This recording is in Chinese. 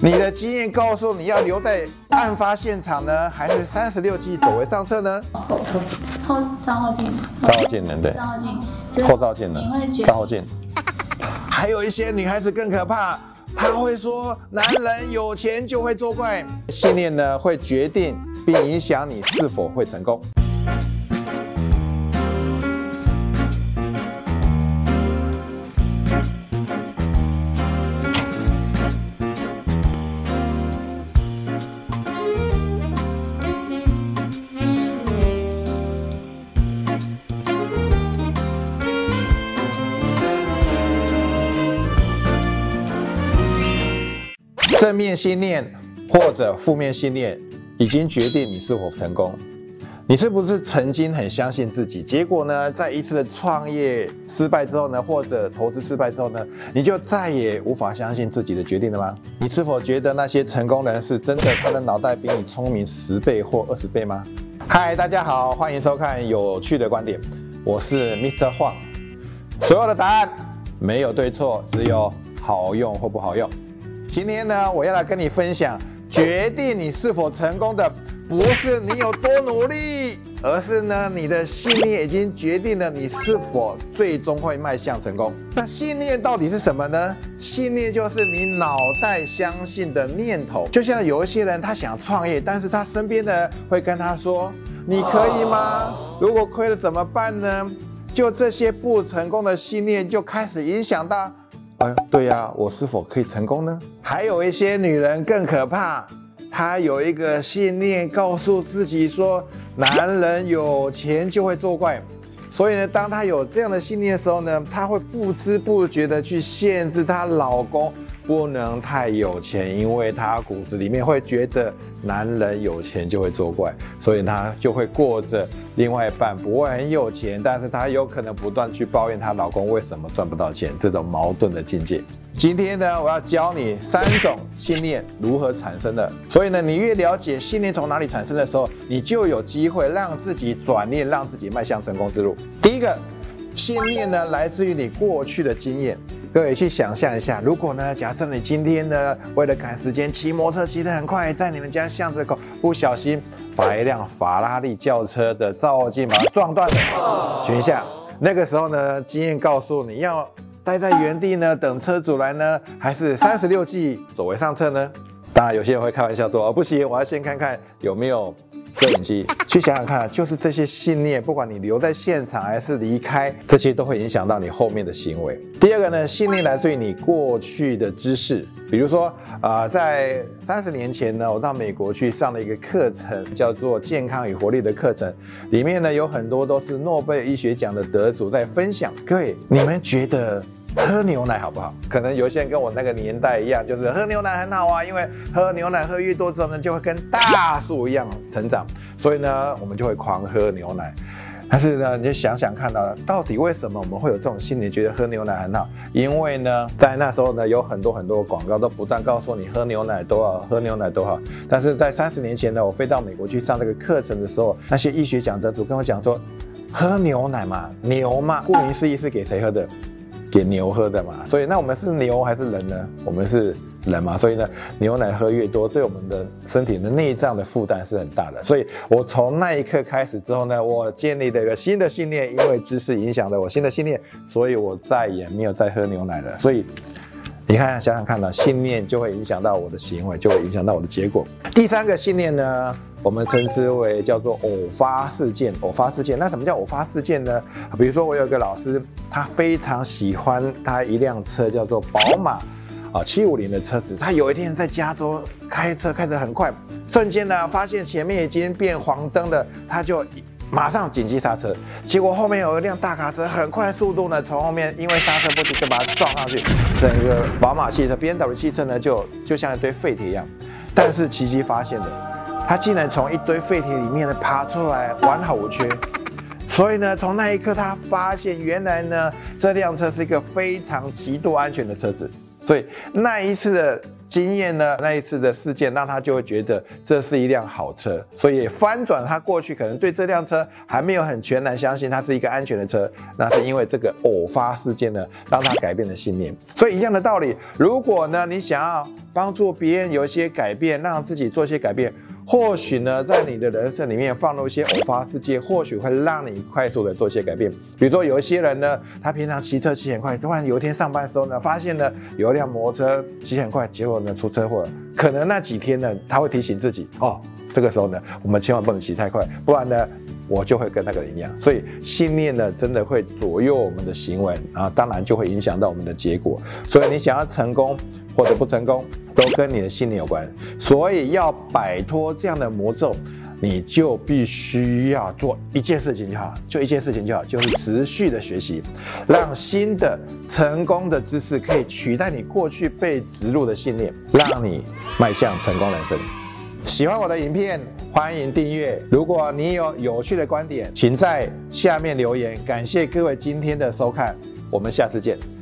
你的经验告诉你要留在案发现场呢，还是三十六计走为上策呢？后后张后镜，张后镜能对，张后镜，后照镜能，你会觉张后镜。还有一些女孩子更可怕，她会说男人有钱就会作怪，信念呢会决定并影响你是否会成功。正面信念或者负面信念已经决定你是否成功。你是不是曾经很相信自己？结果呢，在一次的创业失败之后呢，或者投资失败之后呢，你就再也无法相信自己的决定了吗？你是否觉得那些成功人士真的他的脑袋比你聪明十倍或二十倍吗？嗨，大家好，欢迎收看有趣的观点，我是 Mr. Huang。所有的答案没有对错，只有好用或不好用。今天呢，我要来跟你分享，决定你是否成功的，不是你有多努力，而是呢，你的信念已经决定了你是否最终会迈向成功。那信念到底是什么呢？信念就是你脑袋相信的念头。就像有一些人，他想创业，但是他身边的人会跟他说：“你可以吗？如果亏了怎么办呢？”就这些不成功的信念，就开始影响到。哎，对呀，我是否可以成功呢？还有一些女人更可怕，她有一个信念，告诉自己说，男人有钱就会作怪。所以呢，当她有这样的信念的时候呢，她会不知不觉的去限制她老公。不能太有钱，因为他骨子里面会觉得男人有钱就会作怪，所以他就会过着另外一半不会很有钱，但是他有可能不断去抱怨她老公为什么赚不到钱这种矛盾的境界。今天呢，我要教你三种信念如何产生的。所以呢，你越了解信念从哪里产生的时候，你就有机会让自己转念，让自己迈向成功之路。第一个信念呢，来自于你过去的经验。各位去想象一下，如果呢，假设你今天呢，为了赶时间骑摩托车骑得很快，在你们家巷子口不小心把一辆法拉利轿车的照后镜把它撞断了，请问一下，那个时候呢，经验告诉你要待在原地呢，等车主来呢，还是 三十六计走为上策呢？当然，有些人会开玩笑说，哦，不行，我要先看看有没有。摄影机，去想想看，就是这些信念，不管你留在现场还是离开，这些都会影响到你后面的行为。第二个呢，信念来自于你过去的知识，比如说啊，在三十年前呢，我到美国去上了一个课程，叫做健康与活力的课程，里面呢有很多都是诺贝尔医学奖的得主在分享。各位，你们觉得？喝牛奶好不好？可能有些人跟我那个年代一样，就是喝牛奶很好啊，因为喝牛奶喝越多之后呢，就会跟大树一样成长，所以呢，我们就会狂喝牛奶。但是呢，你就想想看到，到底为什么我们会有这种心理，觉得喝牛奶很好？因为呢，在那时候呢，有很多很多广告都不断告诉你喝牛奶多好，喝牛奶多好。但是在三十年前呢，我飞到美国去上这个课程的时候，那些医学讲得主跟我讲说，喝牛奶嘛，牛嘛，顾名思义是给谁喝的？给牛喝的嘛，所以那我们是牛还是人呢？我们是人嘛，所以呢，牛奶喝越多，对我们的身体的内脏的负担是很大的。所以我从那一刻开始之后呢，我建立了一个新的信念，因为知识影响了我新的信念，所以我再也没有再喝牛奶了。所以你看，想想看呢，信念就会影响到我的行为，就会影响到我的结果。第三个信念呢？我们称之为叫做偶发事件，偶发事件。那什么叫偶发事件呢？比如说，我有一个老师，他非常喜欢他一辆车，叫做宝马，啊，七五零的车子。他有一天在加州开车开得很快，瞬间呢发现前面已经变黄灯了，他就马上紧急刹车。结果后面有一辆大卡车，很快速度呢从后面因为刹车不及就把它撞上去，整个宝马汽车 B N W 汽车呢就就像一堆废铁一样。但是奇迹发现了。他竟然从一堆废铁里面呢爬出来，完好无缺。所以呢，从那一刻他发现，原来呢这辆车是一个非常极度安全的车子。所以那一次的经验呢，那一次的事件，让他就会觉得这是一辆好车。所以翻转他过去可能对这辆车还没有很全然相信它是一个安全的车，那是因为这个偶发事件呢，让他改变了信念。所以一样的道理，如果呢你想要帮助别人有一些改变，让自己做一些改变。或许呢，在你的人生里面放入一些偶发事件，或许会让你快速的做一些改变。比如说，有一些人呢，他平常骑车骑很快，突然有一天上班的时候呢，发现呢有一辆摩托车骑很快，结果呢出车祸了。可能那几天呢，他会提醒自己，哦，这个时候呢，我们千万不能骑太快，不然呢，我就会跟那个人一样。所以信念呢，真的会左右我们的行为，啊当然就会影响到我们的结果。所以你想要成功或者不成功。都跟你的信念有关，所以要摆脱这样的魔咒，你就必须要做一件事情就好，就一件事情就好，就是持续的学习，让新的成功的知识可以取代你过去被植入的信念，让你迈向成功人生。喜欢我的影片，欢迎订阅。如果你有有趣的观点，请在下面留言。感谢各位今天的收看，我们下次见。